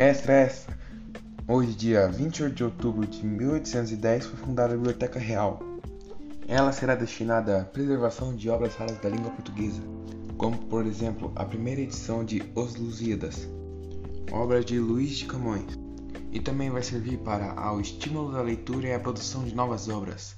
É, extra, extra! Hoje, dia 28 de outubro de 1810, foi fundada a Biblioteca Real. Ela será destinada à preservação de obras raras da língua portuguesa, como, por exemplo, a primeira edição de Os Lusíadas, obra de Luís de Camões, e também vai servir para ao estímulo da leitura e a produção de novas obras.